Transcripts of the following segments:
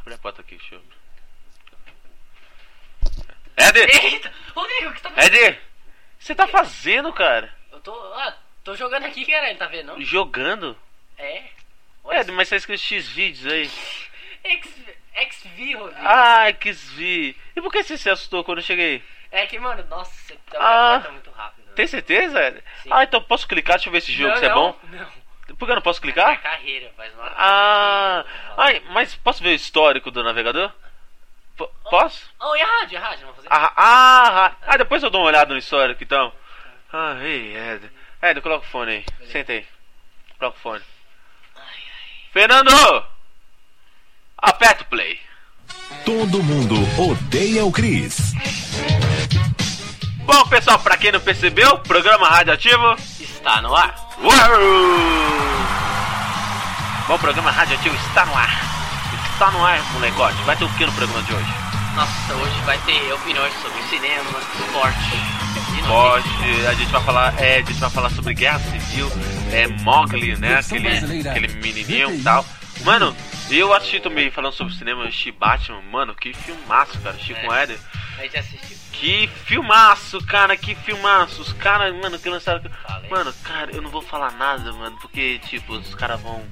Abre a porta aqui, show. Ed! Eita! Rodrigo, o que tá Ed! Você tá fazendo, cara? Eu tô. Ah, tô jogando aqui, caralho, tá vendo? não? Jogando? É. Ed, mas tá escrito X vídeos aí. X, XV, Rodrigo. Ah, XV. E por que você se assustou quando eu cheguei? É que, mano, nossa, você tá, Ah. tá muito rápido. Tem certeza, Ed? Sim. Ah, então posso clicar? Deixa eu ver esse jogo não, se é não, bom. Não. Por que eu não posso É clicar? carreira, faz uma. Ah, ai, mas posso ver o histórico do navegador? P- posso? Oh, e a rádio, a rádio, vamos fazer? Ah, ah, ah, ah, depois eu dou uma olhada no histórico então. Ah, ei, Ed. Ed, coloca o fone aí. Senta aí. Coloca o fone. Fernando! Aperta o play. Todo mundo odeia o Cris. Bom, pessoal, pra quem não percebeu, programa Radioativo Está no ar. Uau! Bom, o programa Radioativo está no ar. Está no ar, molecote. Vai ter o que no programa de hoje? Nossa, hoje vai ter opiniões sobre cinema, esporte. e. Hoje a gente vai falar, é, a gente vai falar sobre guerra civil, é Mogli, né? Aquele, aquele menininho e tal. Mano, eu assisti também falando sobre cinema, eu assisti Batman, mano, que filmaço, cara. Assisti com o É. Éder. A gente assistiu. Que filmaço, cara, que filmaço. Os caras, mano, que lançaram. Mano, cara, eu não vou falar nada, mano, porque, tipo, os caras vão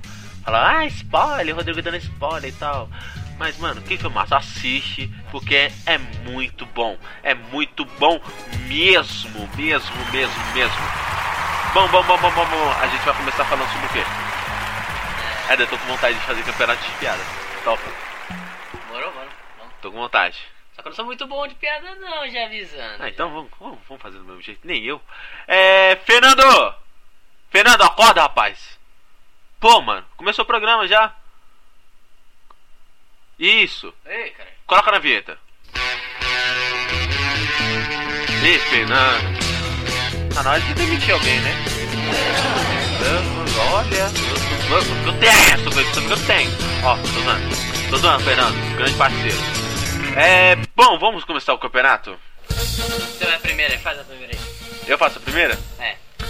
falar, ah, spoiler, Rodrigo dando spoiler e tal. Mas, mano, que filmaço, assiste, porque é muito bom. É muito bom mesmo, mesmo, mesmo, mesmo. Bom, bom, bom, bom, bom, bom. A gente vai começar falando sobre o quê? É, eu tô com vontade de fazer campeonato de piada. Topa, Demorou, mano. Tô com vontade. Só que eu não sou muito bom de piada, não, já avisando. Ah, então vamos, vamos, vamos fazer do mesmo jeito. Nem eu. É. Fernando! Fernando, acorda, rapaz! Pô, mano, começou o programa já. Isso. Ei, cara. Coloca na vinheta. Ih, Fernando. Tá na hora de demitir alguém, né? Olha, eu, eu, eu tenho essa eu tenho. Ó, tô zoando. Tô zoando, Fernando. Grande parceiro. É. Bom, vamos começar o campeonato? Você vai primeiro aí, faz a primeira aí. Eu faço a primeira? É, tô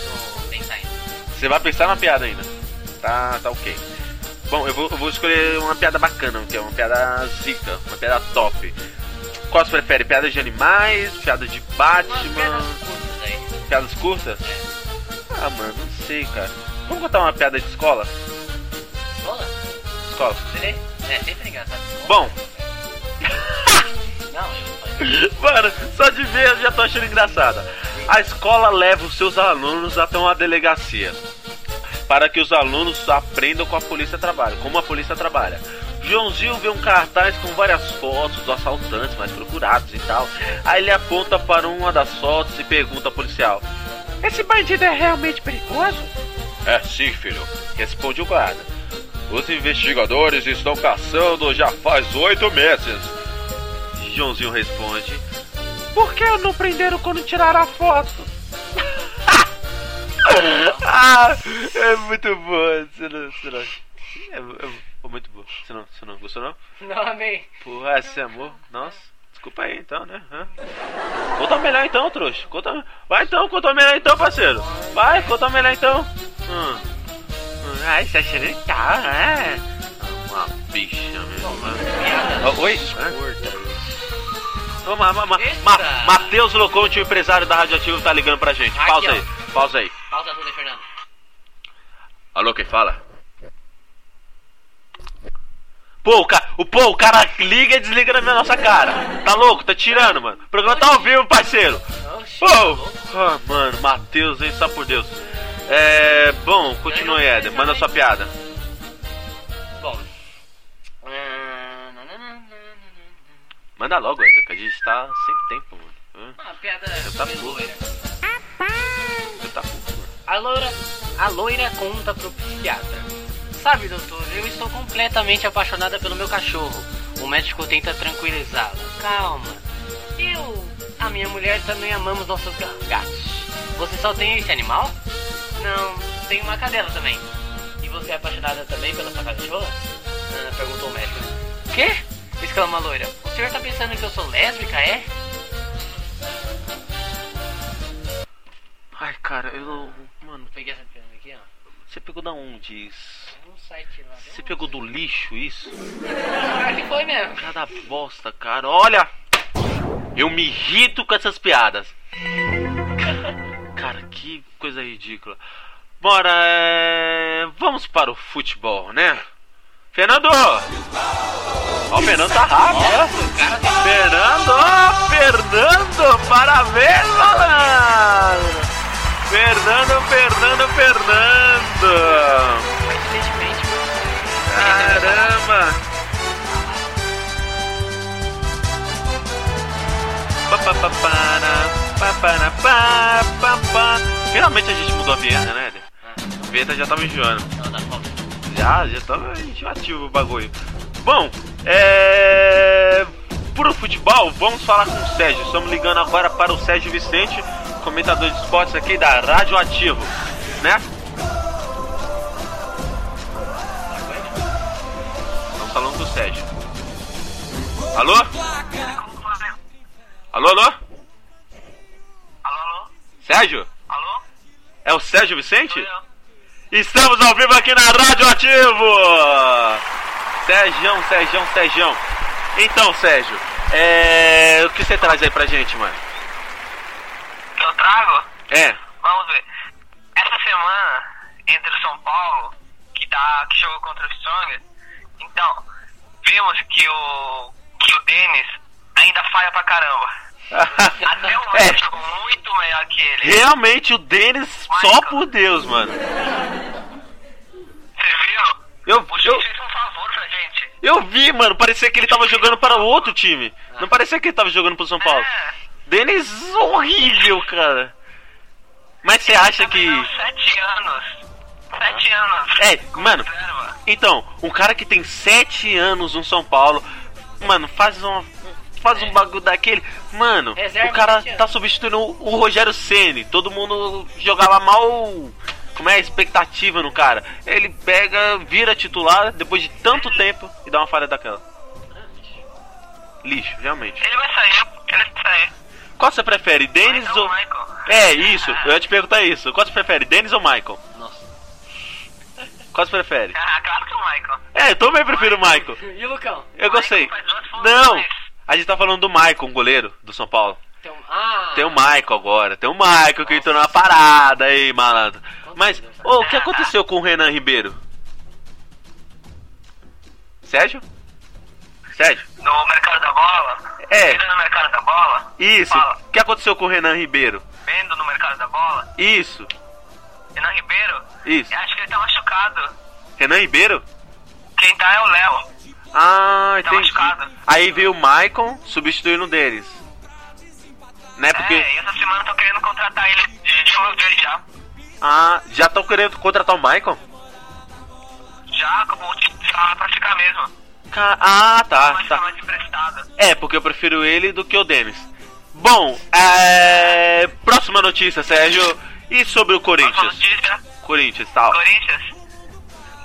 pensando. Você vai pensar na piada ainda. Tá, tá ok. Bom, eu vou, eu vou escolher uma piada bacana, que é uma piada zica, uma piada top. Qual você prefere? Piadas de animais, piadas de Batman, piadas curtas aí. piadas curtas? Ah, mano, não sei, cara. Vamos contar uma piada de escola? Escola? Escola. É, sempre engraçado. Bom, mano, só de ver eu já tô achando engraçada. A escola leva os seus alunos até uma delegacia para que os alunos aprendam com a polícia trabalha, como a polícia trabalha. Joãozinho vê um cartaz com várias fotos dos assaltantes mais procurados e tal. Aí ele aponta para uma das fotos e pergunta ao policial: Esse bandido é realmente perigoso? É sim, filho, responde o guarda. Os investigadores estão caçando já faz oito meses. Joãozinho responde: Por que não prenderam quando tiraram a foto? ah, é muito boa. Você não, você não, é, é muito boa. Você não, você não gostou não? Não, amei. Porra, esse amor. Nossa, desculpa aí então, né? Hã? Conta melhor então, trouxa. Conta... Vai então, conta melhor então, parceiro. Vai, conta melhor então. Hum. Hum, Ai, você acha legal, né? Uma bicha mesmo. Ó, Oi? Hã? Ô, ma, ma, ma. Matheus Loconte, o empresário da Radioativo, tá ligando pra gente. Aqui, Pausa ó. aí, pausa aí. Pausa tudo aí, Fernando. Alô, quem fala? Pô, o cara, o, pô, o cara liga e desliga na minha nossa cara. Tá louco? Tá tirando, mano. O programa tá ao vivo, parceiro. Pô! Ah, mano, Matheus, hein? Só por Deus. É. Bom, continue, Éder. Manda sua piada. Manda logo, Éder, que a gente tá sem tempo, mano. Hã? Uma piada tá sobre puto. loira. Você tá mano. A loira, a loira conta pro psiquiatra. Sabe, doutor, eu estou completamente apaixonada pelo meu cachorro. O médico tenta tranquilizá-la. Calma. Eu, a minha mulher também amamos nossos ga- gatos. Você só tem esse animal? Não, tem uma cadela também. E você é apaixonada também pela sua cachorra? Ah, perguntou o médico. Quê? Exclama a loira. O senhor tá pensando que eu sou lésbica, é? Ai, cara, eu. Mano, Peguei essa piada aqui, ó. você pegou da onde isso? Um site lá. Você pegou do lixo isso? Ah, que foi mesmo? Cada bosta, cara. Olha! Eu me irrito com essas piadas. Cara, que coisa ridícula. Bora, é... vamos para o futebol, né? Fernando! Ó, o Fernando tá rápido, né? Fernando! ó, Fernando! Parabéns, malandro! Fernando, Fernando, Fernando! Caramba! Finalmente a gente mudou a vinheta, né, Eder? A vinheta já tava enjoando. Foto. Já, já tava enjoativo o bagulho. Bom, é. Pro futebol, vamos falar com o Sérgio. Estamos ligando agora para o Sérgio Vicente, comentador de esportes aqui da Rádio Ativo, né? Estamos falando com o Sérgio. Alô? Alô, alô? Alô, alô? Sérgio? Alô? É o Sérgio Vicente? Estamos ao vivo aqui na Rádio Ativo! Sérgio, Sérgio, Sérgio. Então, Sérgio, é... o que você traz aí pra gente, mano? Que eu trago? É, Vamos ver. Essa semana, entre o São Paulo, que, tá, que jogou contra o Strong, então, vimos que o, que o Denis ainda falha pra caramba. Até o Mike é, jogou muito melhor que ele. realmente o Denis, só por Deus, mano. Você viu? Eu, O eu, fez um favor. Eu vi, mano, parecia que ele tava jogando para o outro time. Não parecia que ele tava jogando pro São Paulo. É, Denis horrível, cara. Mas você acha que. não, Sete anos. Sete anos. É, mano. Então, um cara que tem 7 anos no São Paulo, mano, faz uma. Faz um bagulho daquele. Mano, o cara sete tá substituindo o o Rogério Ceni. Todo mundo jogava mal. Como é a expectativa no cara? Ele pega, vira titular depois de tanto tempo e dá uma falha daquela. Lixo, realmente. Ele vai sair. Ele vai sair. Qual você prefere, Denis Então, ou. Michael. É, isso, eu ia te perguntar isso. Qual você prefere, Denis ou Michael? Nossa. Qual você prefere? Ah, claro que o Michael. É, eu também prefiro o Michael. E o Lucão? Eu gostei. Não! A gente tá falando do Michael, um goleiro do São Paulo. Tem um... Ah! Tem o Michael agora, tem o Michael que entrou na parada aí, malandro. Mas, ô, o que aconteceu com o Renan Ribeiro? Sérgio? Sérgio? No mercado da bola? É. No mercado da bola? Isso. Fala. O que aconteceu com o Renan Ribeiro? Vendo no mercado da bola? Isso. Renan Ribeiro? Isso. Eu acho que ele tá machucado. Renan Ribeiro? Quem tá é o Léo. Ah, Tá entendi. machucado. Aí veio o Michael substituindo um deles. Né? Porque. É, e essa semana eu tô querendo contratar ele de, de vez já. Ah, já estão querendo contratar o Michael? Já, acabou de falar pra ficar mesmo. Ca- Ah, tá, tá. tá. É, porque eu prefiro ele do que o Denis. Bom, é... próxima notícia, Sérgio. E sobre o Corinthians? notícia. Corinthians, tal. Corinthians.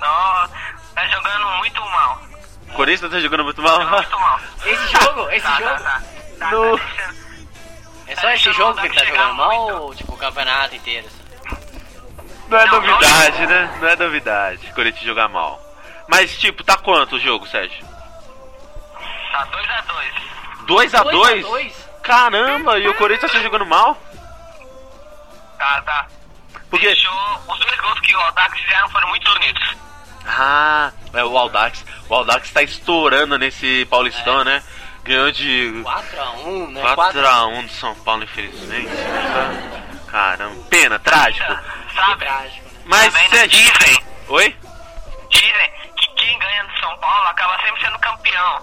Nossa, tá jogando muito mal. Corinthians tá jogando muito mal? Jogando muito mal. Esse jogo? Esse Tá, jogo? tá, tá. Tá, No- tá É só esse Não, jogo que ele tá jogando mal muito. ou tipo o campeonato inteiro? assim? Não é novidade, né? Não é novidade. Corinthians jogar mal. Mas, tipo, tá quanto o jogo, Sérgio? Tá 2x2. 2 a 2 Dois a dois? Caramba, e o Corinthians tá jogando mal? Tá, tá. Porque. Deixou, os dois gols que o Odax fizeram foram muito bonitos. Ah, é o Aldax. O Aldax tá estourando nesse Paulistão, né? Ganhou de 4x1, né? 4x1 do São Paulo, infelizmente. né? Caramba, pena, trágico. Sabe? né? Mas Também você. dizem, Oi? dizem que quem ganha do São Paulo acaba sempre sendo campeão.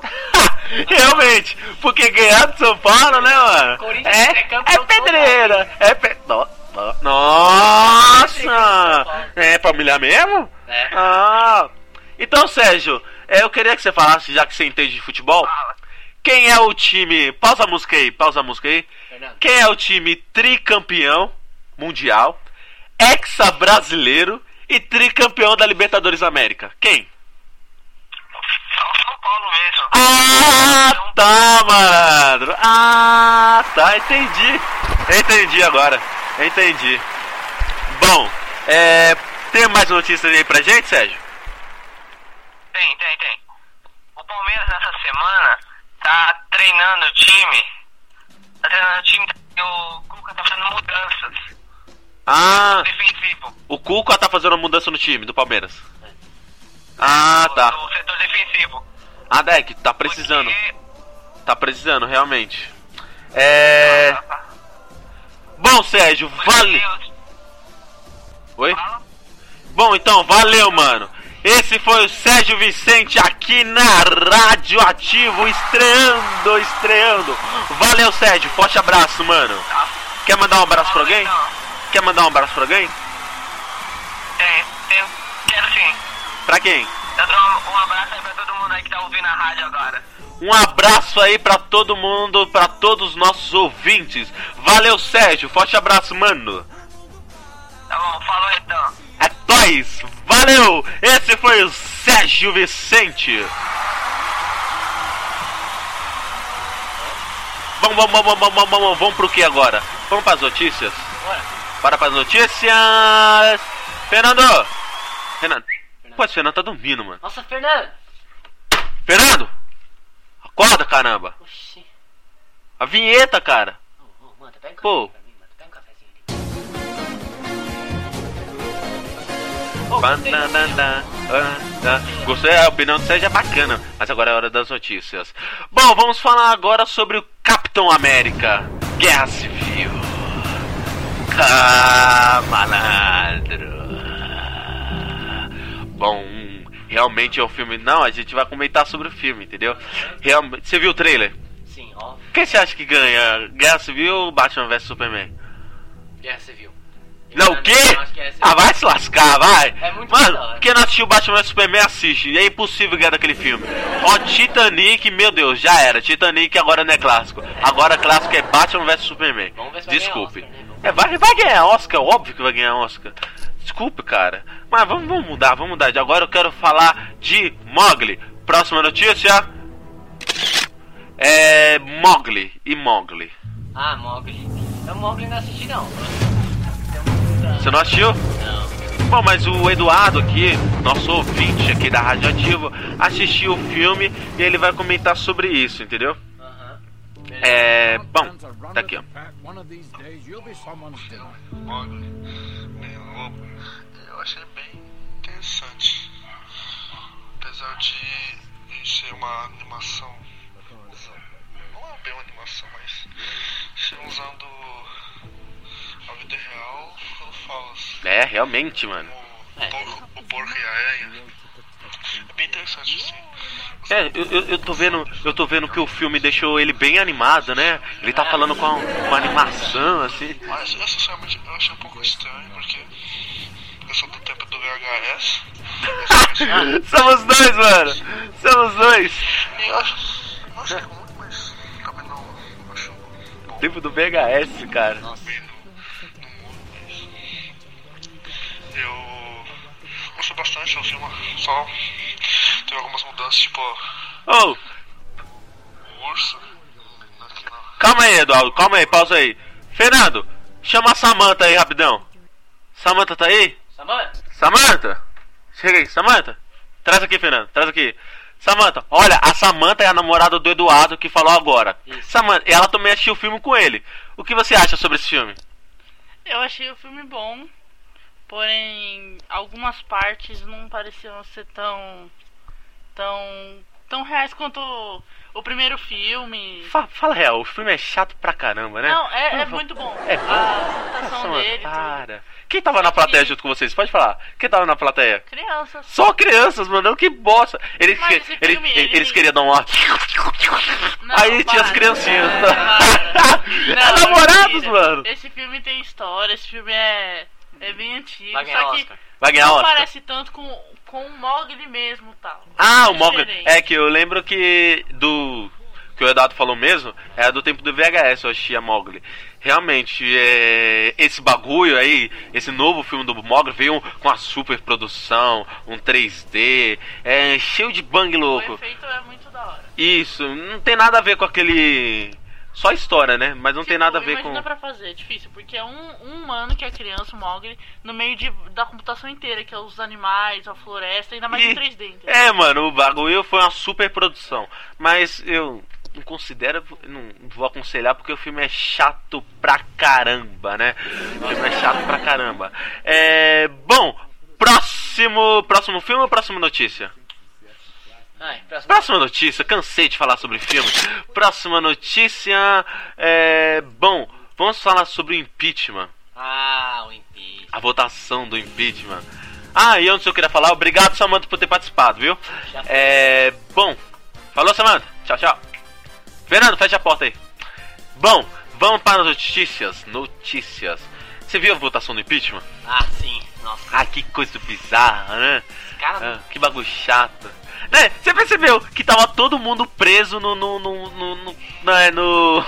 Realmente, porque ganhar do São Paulo, né, mano? É, é é pedreira. É pe... No- no- Nossa! É pra humilhar mesmo? É. Ah. Então, Sérgio, é, eu queria que você falasse, já que você entende de futebol, quem é o time. Pausa a música aí, pausa a música aí. Quem é o time tricampeão mundial, hexa brasileiro e tricampeão da Libertadores América? Quem? São Paulo mesmo. Ah, tá, malandro. Ah, tá, entendi. Entendi agora. Entendi. Bom, é, tem mais notícias aí pra gente, Sérgio? Tem, tem, tem. O Palmeiras nessa semana tá treinando o time. Tá treinando o time e o Cuca tá fazendo mudanças. Ah, Defensivo. o Cuca tá fazendo uma mudança no time do Palmeiras. Ah, tá. No setor defensivo. Ah, Deck, tá precisando. Porque- Tá precisando, realmente. É. Bom, Sérgio, vale. Oi? Bom, então, valeu, mano. Esse foi o Sérgio Vicente aqui na Rádio Ativo, estreando, estreando. Valeu, Sérgio. Forte abraço, mano. Tá. Quer mandar um abraço pra alguém? Então, Quer mandar um abraço pra alguém? Tem, tem. Quero sim. Pra quem? Eu dou um, abraço aí pra todo mundo aí que tá ouvindo a rádio agora. Um abraço aí pra todo mundo, pra todos os nossos ouvintes. Valeu, Sérgio. Forte abraço, mano. Tá bom, falou então. É nóis. Valeu. Esse foi o Sérgio Vicente. Vamos, vamos, vamos, vamos, vamos, vamos, vamos pro que agora? Vamos pras notícias? Bora. Para pras notícias. Fernando. Fernando. Pô, esse Fernando tá dormindo, mano. Nossa, Fernando. Fernando. Acorda, caramba. Oxi. A vinheta, cara. Ô, ô, mano, pega um Pô. Gostei, a opinião do Sérgio é bacana, mas agora é hora das notícias. Bom, vamos falar agora sobre o Capitão América Guerra Civil. Ah, malandro. Bom, realmente é um filme. Não, a gente vai comentar sobre o filme, entendeu? Realmente, você viu o trailer? Sim, óbvio. Quem você acha que ganha? Guerra Civil ou Batman vs Superman? Guerra Civil. Eu Não, o quê? Civil. Ah, vai se lascar, vai! É muito Mano, quem não assistiu Batman vs Superman, assiste. E é impossível ganhar daquele filme. Ó, Titanic, meu Deus, já era. Titanic agora não é clássico. Agora clássico é Batman vs Superman. Vamos ver se vai Desculpe. É, vai, vai ganhar Oscar, óbvio que vai ganhar Oscar. Desculpe, cara. Mas vamos, vamos mudar, vamos mudar. De agora eu quero falar de Mogli. Próxima notícia. É. Mogli e Mogli. Ah, Mogli. Eu Mogli não assisti não. Você não assistiu? Não. Bom, mas o Eduardo aqui, nosso ouvinte aqui da Rádio assistiu o filme e ele vai comentar sobre isso, entendeu? É. Bom, tá aqui, ó. Mogli, meio lobo, eu achei bem interessante. Apesar de ser uma animação. Não é bem uma animação, mas ser usando a vida real, eu falo assim, É, realmente, mano. o, porco, o porco e a aranha. É bem interessante, assim. É, eu, eu, eu tô vendo, eu tô vendo que o filme deixou ele bem animado, né? Ele tá falando com uma, uma animação, assim. Mas eu sinceramente eu achei um pouco estranho porque eu sou do tempo do VHS. Eu Somos dois, mano! Somos dois! E eu acho, mas também não acho bom Tempo do VHS, cara. bem no, no mundo, mas eu gostei bastante, o filme só teve algumas mudanças, tipo Oh, o urso aqui calma aí, Eduardo, calma aí, pausa aí. Fernando, chama a Samantha aí rapidão. Samantha tá aí? Samanta? Samantha! Chega aí, Samantha! Traz aqui, Fernando, traz aqui. Samantha, olha, a Samantha é a namorada do Eduardo que falou agora. Isso. Samantha, ela também assistiu o filme com ele. O que você acha sobre esse filme? Eu achei o filme bom. porém algumas partes não pareciam ser tão tão tão reais quanto o, primeiro filme. Fa- fala real, o filme é chato pra caramba, né? Não, é, é muito bom. É bom. A mano, dele, tudo. para. Quem tava na plateia junto com vocês? Pode falar. Quem tava na plateia? crianças. Só crianças, mano. Que bosta. Eles, Mas que- ele- filme, ele- ele- eles queriam dar um ar. Não, Aí tinha as para. criancinhas. Para. É Não, namorados, mentira. mano. Esse filme tem história, esse filme é, é bem antigo. Vai ganhar só que Oscar. Vai ganhar não Oscar. parece tanto com, com o Mogli mesmo tal. Ah, o É Mogli. É que eu lembro que do que o Eduardo falou mesmo, é do tempo do VHS, eu achei a Mogli. Realmente, é, esse bagulho aí, esse novo filme do Mogli veio com a super produção, um 3D, é cheio de bang O louco. efeito é muito da hora. Isso, não tem nada a ver com aquele só história, né? Mas não tem nada a ver com Imagina pra fazer, é difícil, porque é um, um humano que é criança, o Mogli, no meio de, da computação inteira, que é os animais, a floresta, ainda mais E- em 3D. entendeu? É, mano, o bagulho foi uma super produção. Mas eu não considero, não vou aconselhar porque o filme é chato pra caramba, né? O filme é chato pra caramba. É. Bom, próximo. Próximo filme ou próxima notícia? Ai. Próxima notícia, cansei de falar sobre filme. Próxima notícia. É. Bom, vamos falar sobre o impeachment. Ah, o impeachment. A votação do impeachment. Ah, e antes eu queria falar, obrigado Samantha por ter participado, viu? É. Bom, falou Samantha, tchau, tchau. Fernando, fecha a porta aí. Bom, vamos para as notícias. Notícias. Você viu a votação do impeachment? Ah, sim. Nossa. Ah, que coisa bizarra, né? Cara Ah, que bagulho chato. Né? Você percebeu que tava todo mundo preso no. no. no. no. no, né, no-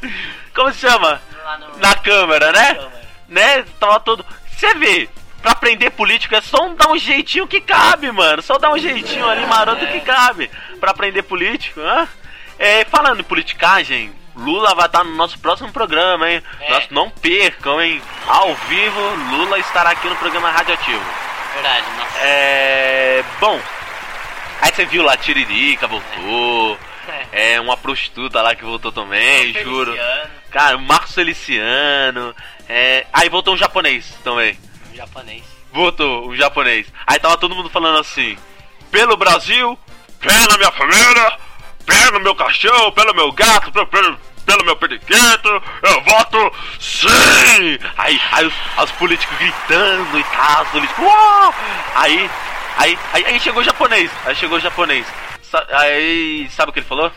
Como se chama? no... Na câmera, né? câmera. Né? Tava todo. Você vê, pra prender político é só um, dar um jeitinho que cabe, mano. Só dar um jeitinho ali maroto que cabe. Pra prender político, hã? É, falando em politicagem, Lula vai estar no nosso próximo programa, hein? É. Nós não percam, hein? Ao vivo, Lula estará aqui no programa Radioativo. Verdade, nossa. É. Bom. Aí você viu lá, Tiririca voltou. É, uma prostituta lá que voltou também, juro. Feliciano, Cara, o Marcos Feliciano. É... Aí voltou um japonês também. um japonês. Voltou um japonês. Aí tava todo mundo falando assim: pelo Brasil, pela minha família, pelo meu cachorro, pelo meu gato, pelo, pelo, pelo meu periquito, eu voto sim! Aí, aí os, os políticos gritando e tal, os políticos. "Uau!" Aí, aí, aí, aí chegou o japonês. Aí chegou o japonês. Sa- Aí, sabe o que ele falou?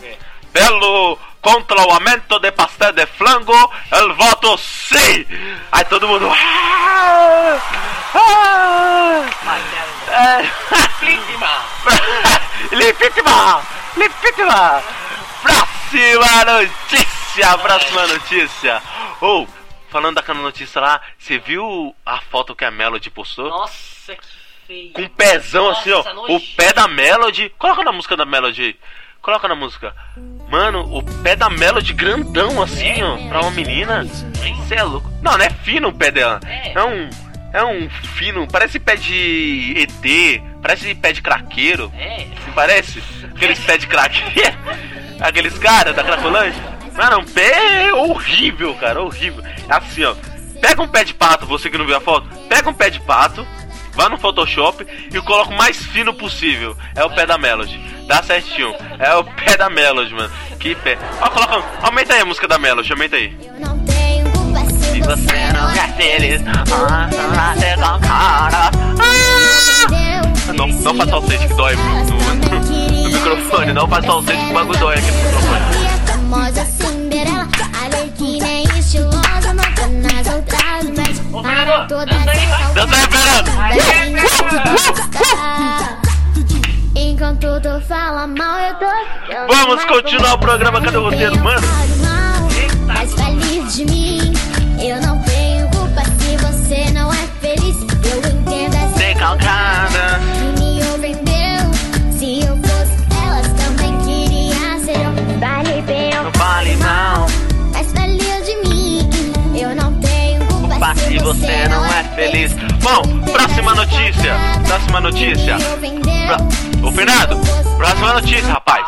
quê? Pelo contra o aumento de pastel de flango, eu voto sim! Aí todo mundo. "Ah! Ah!" É. Próxima notícia! Próxima notícia! Ou, falando daquela notícia lá, você viu a foto que a Melody postou? Nossa, que feio. Com um pezão assim, ó. Nossa, O pé da Melody. Coloca na música da Melody aí. Coloca na música. Mano, o pé da Melody grandão assim, ó. Pra uma menina. Você é louco. Não, não é fino o pé dela. É. É um. É um fino. Parece pé de ET. Parece pé de craqueiro. É, Não parece? Aqueles pés de craqueiro. Aqueles caras da Cracolândia. Mano, um pé horrível, cara. Horrível. É assim, ó. Pega um pé de pato, você que não viu a foto. Pega um pé de pato. Vai no Photoshop e coloca o mais fino possível. É o pé da Melody. Dá certinho. É o pé da Melody, mano. Que pé. Ó, coloca. Aumenta aí a música da Melody, aumenta aí. Eu não tenho culpa se Se você não é feliz, ah, não é com cara. Ah! Não, não faz falsete que dói no, no, no microfone. Não faz falsete que o bagulho dói aqui no microfone. Para todas Fernando! Enquanto tu fala mal, eu tô Vamos continuar o programa, cadê o roteiro, mano? Você não é feliz. Bom, próxima notícia. Próxima notícia. Pra... Ô, Fernando, próxima notícia, rapaz.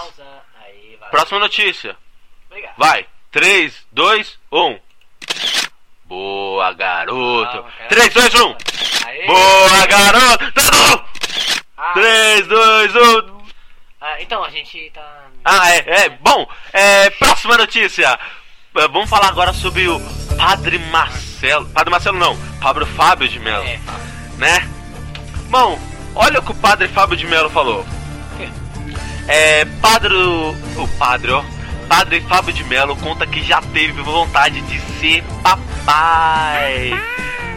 Próxima notícia. Vai. 3, 2, 1. Boa, garoto. Calma, cara. 3, 2, 1. Aê! Boa, garoto. Tá bom. Ah, 3, 2, 1. ah, então, a gente tá. Ah, é, é. Bom, é, próxima notícia. É, Vamos falar agora sobre o Padre Marcelo. Padre Marcelo não, Pablo Fábio de Mello, É, né? Bom, olha o que o Padre Fábio de Mello falou. É, padre. O padre, ó. Padre Fábio de Mello conta que já teve vontade de ser papai.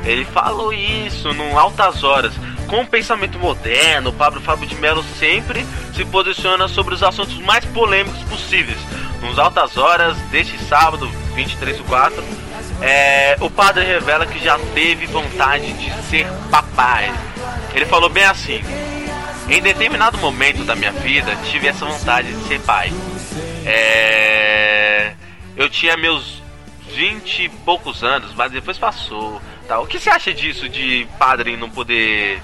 Ele falou isso num Altas Horas. Com o pensamento moderno, o Pablo Fábio de Mello sempre se posiciona sobre os assuntos mais polêmicos possíveis. Nos Altas Horas deste sábado, 23 do 4, é, o padre revela que já teve vontade de ser papai. Ele falou bem assim: em determinado momento da minha vida, tive essa vontade de ser pai. É... Eu tinha meus 20 e poucos anos, mas depois passou. Tá? O que você acha disso de padre não poder.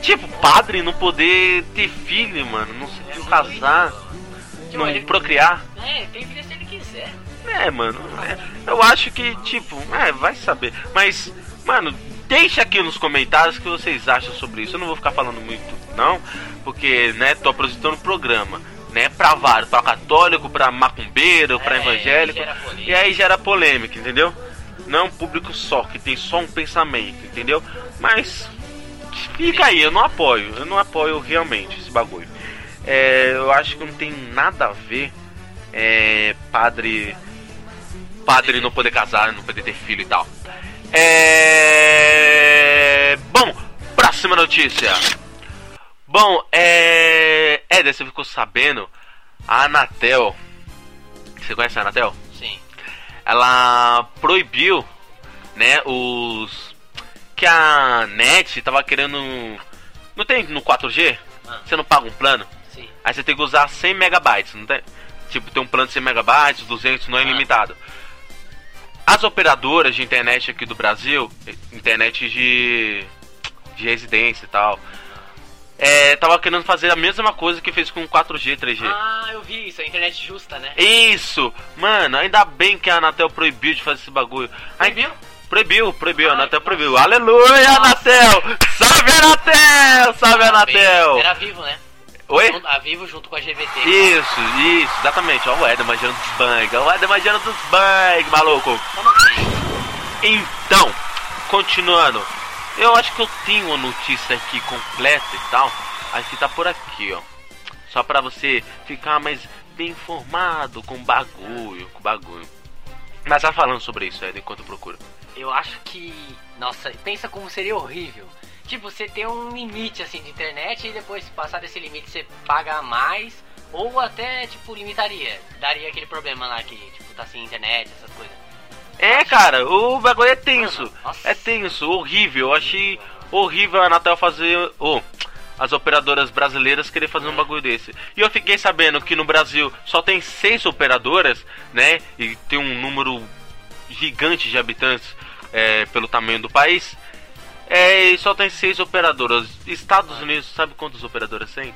Tipo, padre não poder ter filho, mano, não se casar, não ele- procriar? É, tem filho. É, mano, é, eu acho que, tipo, é, vai saber. Mas, mano, deixa aqui nos comentários o que vocês acham sobre isso. Eu não vou ficar falando muito, não, porque, né, tô apresentando o programa, né, pra vários, pra católico, pra macumbeiro, pra É, evangélico. polêmica. E aí gera polêmica, entendeu? Não é um público só, que tem só um pensamento, entendeu? Mas, fica aí, eu não apoio, eu não apoio realmente esse bagulho. É, eu acho que não tem nada a ver é, padre padre não poder casar, não poder ter filho e tal. É... Bom, próxima notícia. Bom, é... Éder, você ficou sabendo? A Anatel. Você conhece a Anatel? Sim. Ela proibiu, né, os... Que a NET tava querendo... Não tem no 4G? Ah. Você não paga um plano? Sim. Aí você tem que usar 100 megabytes, não tem? Tipo, tem um plano de 100 megabytes, 200, não é Ah. ilimitado. As operadoras de internet aqui do Brasil, internet de, de residência e tal, é, tava querendo fazer a mesma coisa que fez com 4G, 3G. Ah, eu vi isso, a internet justa, né? Isso! Mano, ainda bem que a Anatel proibiu de fazer esse bagulho. Proibiu? Proibiu, proibiu, a Ai, Anatel nossa. proibiu. Aleluia, Anatel! Salve, Anatel! Salve, Anatel! Era vivo, né? Oi? A Vivo junto com a GVT. Isso, isso, exatamente. Ó, o Éder manjando dos bang, ó, o Éder manjando dos bang, maluco. Assim? Então, continuando. Eu acho que eu tenho uma notícia aqui completa e tal. Aqui tá por aqui, ó. Só pra você ficar mais bem informado com bagulho, com bagulho. Mas tá falando sobre isso, Éder, enquanto eu procuro. Eu acho que. Nossa, pensa como seria horrível. Tipo, você ter um limite assim de internet e depois passar desse limite você paga mais. Ou até, tipo, limitaria. Daria aquele problema lá que, tipo, tá sem internet, essas coisas. É, cara, o bagulho é tenso. Nossa. É tenso, horrível. Eu achei horrível a Anatel fazer. Oh, as operadoras brasileiras querer fazer um bagulho desse. E eu fiquei sabendo que no Brasil só tem seis operadoras, né? E tem um número gigante de habitantes é, pelo tamanho do país. É, e só tem seis operadoras. Estados Unidos, sabe quantas operadoras tem?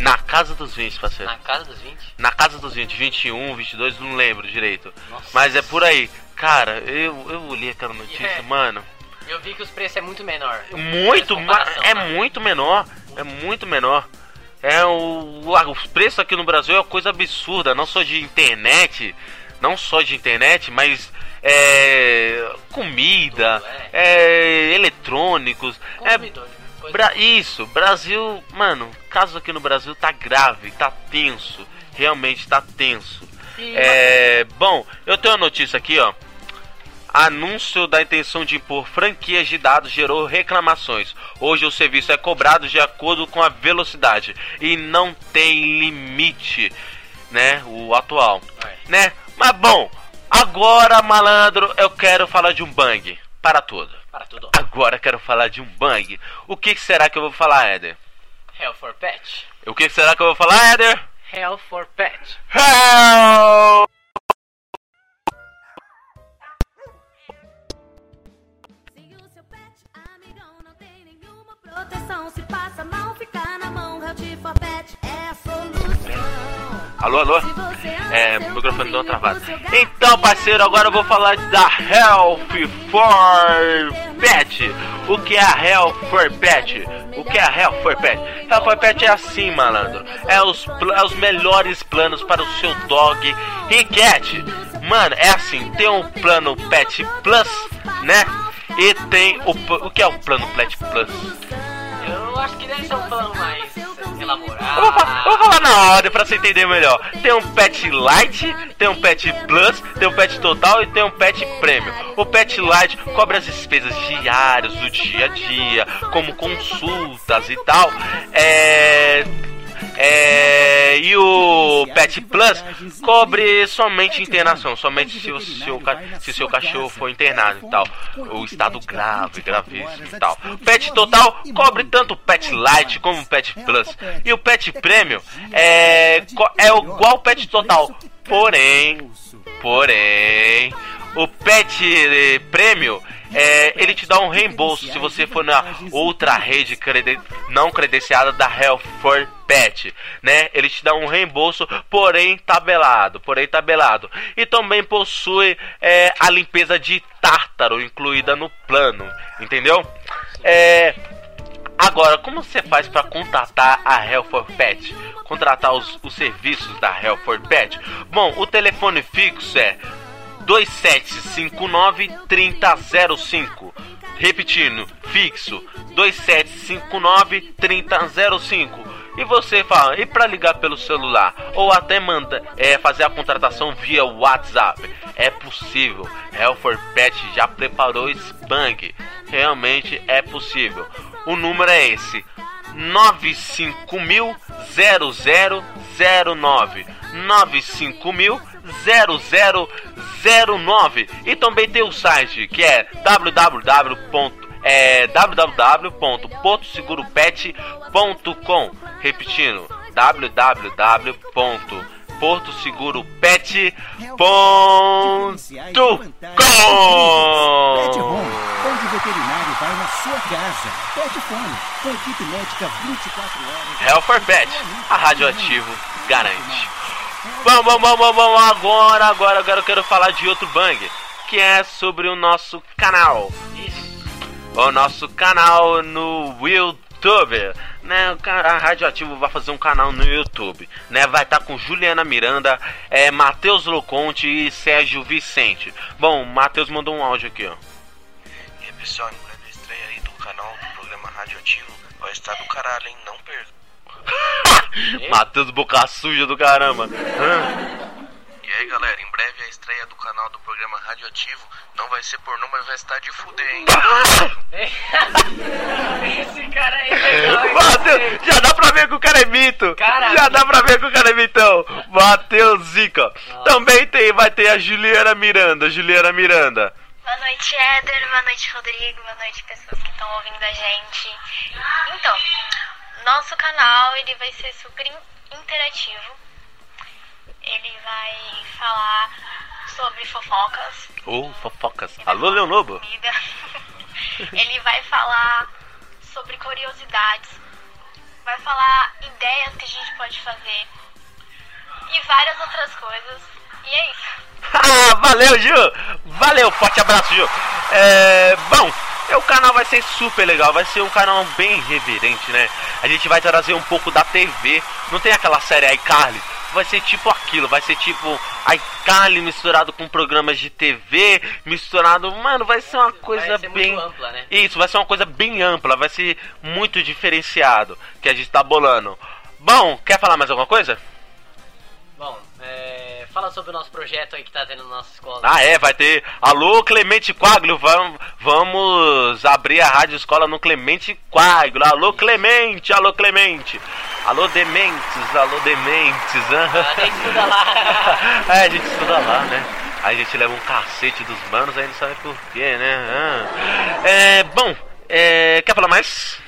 Na casa dos 20, parceiro. Na casa dos 20? Na casa dos 20, 21, 22, não lembro direito. Nossa. Mas é por aí. Cara, eu, eu olhei aquela notícia, É. mano. Eu vi que os preços é muito menor. Muito, é né? muito menor. É muito menor. É o, o- os preços aqui no Brasil é uma coisa absurda, não só de internet, não só de internet, mas é, comida, é, eletrônicos, é coisa- Bra- isso, Brasil, mano, caso aqui no Brasil tá grave, tá tenso, realmente tá tenso. E- É, bom, eu tenho uma notícia aqui, ó. Anúncio da intenção de impor franquias de dados gerou reclamações. Hoje o serviço é cobrado de acordo com a velocidade e não tem limite, né? O atual, É. né? Mas bom, agora, malandro, eu quero falar de um bang para tudo. Para tudo. Agora eu quero falar de um bang. O que será que eu vou falar, Éder? Hell for Pet. O que será que eu vou falar, Éder? Hell for Pet. Hell! Se o seu pet amigão não tem nenhuma proteção, se passa mal, fica na mão, Health for Pet é a solução. Alô, alô? É, o microfone deu uma travada. Então, parceiro, agora eu vou falar da Health for Pet. O que é a Health for Pet? O que é a Health for Pet? Health for Pet é assim, malandro. É os, é os melhores planos para o seu dog e cat. Mano, é assim, tem um plano Pet Plus, né? E tem o... O que é o plano Pet Plus? Eu acho que deve ser um plano mais elaborado. Eu vou, fa- eu vou falar na ordem pra você entender melhor. Tem um pet light, tem um pet plus, tem um pet total e tem um pet premium. O pet light cobre as despesas diárias do dia a dia, como consultas e tal. É. É, e o Pet Plus cobre somente internação, somente se o seu, se seu cachorro for internado e tal. O estado grave, gravíssimo e tal. Pet Total cobre tanto o Pet Light como o Pet Plus. E o Pet Premium é, é igual ao Pet Total. Porém, porém, o Pet eh, Premium é, ele te dá um reembolso se você for na outra rede não credenciada da Health for Pet, né? Ele te dá um reembolso, porém tabelado, porém tabelado. E também possui é, a limpeza de tártaro incluída no plano, entendeu? É, Agora, como você faz para contratar a Health for Pet? Contratar os, os serviços da Health for Pet? Bom, o telefone fixo é 2759-3005. Repetindo, fixo 2759-3005. E você fala, e para ligar pelo celular? Ou até manda é, fazer a contratação via WhatsApp? É possível. Health for Pet já preparou esse bang. Realmente é possível. O número é esse: 9500009. 9500009. E também tem o site que é www. É www.portoseguropet.com Repetindo, www.portoseguropet.com Pet Home, onde o veterinário vai na sua casa. Pet Fone, com equipe médica 24 horas. Hell for Pet, a radioativo garante. Vamos, vamos, vamos, vamos, agora, agora, agora eu quero falar de outro bang, que é sobre o nosso canal. O nosso canal no YouTube, né? A Radioativo vai fazer um canal no YouTube, né? Vai estar com Juliana Miranda, é, Matheus Loconte e Sérgio Vicente. Bom, Matheus mandou um áudio aqui, ó. E aí, pessoal, em breve estreia aí do canal do programa Radioativo vai estar do caralho, hein? Não perca. Matheus Boca Suja do caramba. E aí, galera, em breve a estreia do canal do programa Radioativo não vai ser pornô, mas vai estar de fuder, hein? Esse cara aí é legal, hein? Matheus, já dá pra ver que o cara é mito. Caraca. Já dá pra ver que o cara é mitão. Matheus Zica. Também tem, vai ter a Juliana Miranda. Juliana Miranda. Boa noite, Éder. Boa noite, Rodrigo. Boa noite, pessoas que estão ouvindo a gente. Então, nosso canal ele vai ser super in- interativo. Ele vai falar sobre fofocas, Ô, fofocas. Alô, comida. ele vai falar sobre curiosidades. Vai falar ideias que a gente pode fazer. E várias outras coisas. E é isso. Ah, valeu, Gil. Valeu, forte abraço, Gil. É, bom, o canal vai ser super legal. Vai ser um canal bem irreverente, né? A gente vai trazer um pouco da TV. Não tem aquela série iCarly? Vai ser tipo aquilo, vai ser tipo iCarly misturado com programas de TV, misturado. Mano, vai ser uma coisa ser bem. ampla, né? Isso, vai ser uma coisa bem ampla, vai ser muito diferenciado que a gente tá bolando. Bom, quer falar mais alguma coisa? Fala sobre o nosso projeto aí que tá tendo na nossa escola. Ah, é, vai ter. Alô, Clemente Quaglio, vamos, vamos abrir a rádio escola no Clemente Quaglio. Alô, Clemente, alô, Clemente. Alô, dementes, alô, dementes. Tem que estudar lá. é, a gente estuda lá, né? Aí a gente leva um cacete dos manos, aí não sabe por quê, né? Ah. É, bom, é, quer falar mais?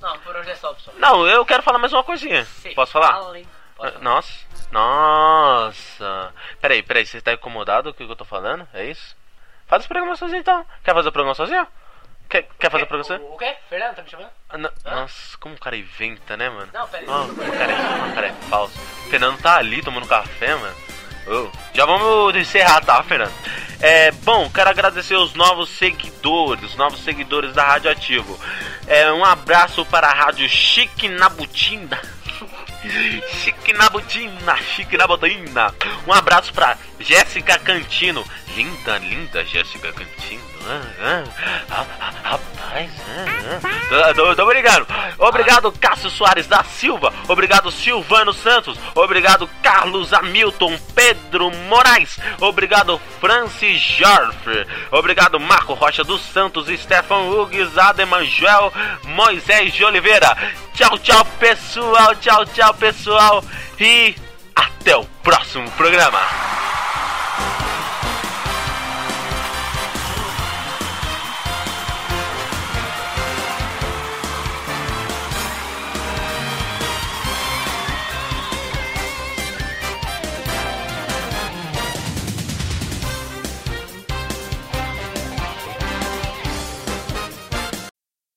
Não, por hoje é só, pessoal. Não, eu quero falar mais uma coisinha. Sim, Posso falar? fala? Pode Ah, Nossa, nossa. Peraí, peraí, você tá incomodado com o que eu tô falando? É isso? Faz o programa sozinho então. Quer fazer o programa sozinho? Quer, quer fazer pra você? O, o quê? Fernando, tá me chamando? Ah, não- Nossa, como o cara inventa, né, mano? Não, pera aí. Ah, como o cara, é, o cara é falso. Fernando tá ali tomando café, mano. Ô, já vamos encerrar, tá, Fernando? É, bom, quero agradecer os novos seguidores, os novos seguidores da Rádio Ativo. É, um abraço para a Rádio Chique Nabutina. Chique Nabutina, Chique Nabutina. Um abraço pra Jéssica Cantino. Linda, linda Jéssica Cantino. Ah, ah, ah, ah, obrigado. Obrigado, Cássio Soares da Silva. Obrigado, Silvano Santos. Obrigado, Carlos Hamilton Pedro Moraes. Obrigado, Francis Jorf. Obrigado, Marco Rocha dos Santos, Stefan Hugues, Ademanuel Moisés de Oliveira. Tchau, tchau, pessoal. Tchau, tchau, pessoal. E até o próximo programa.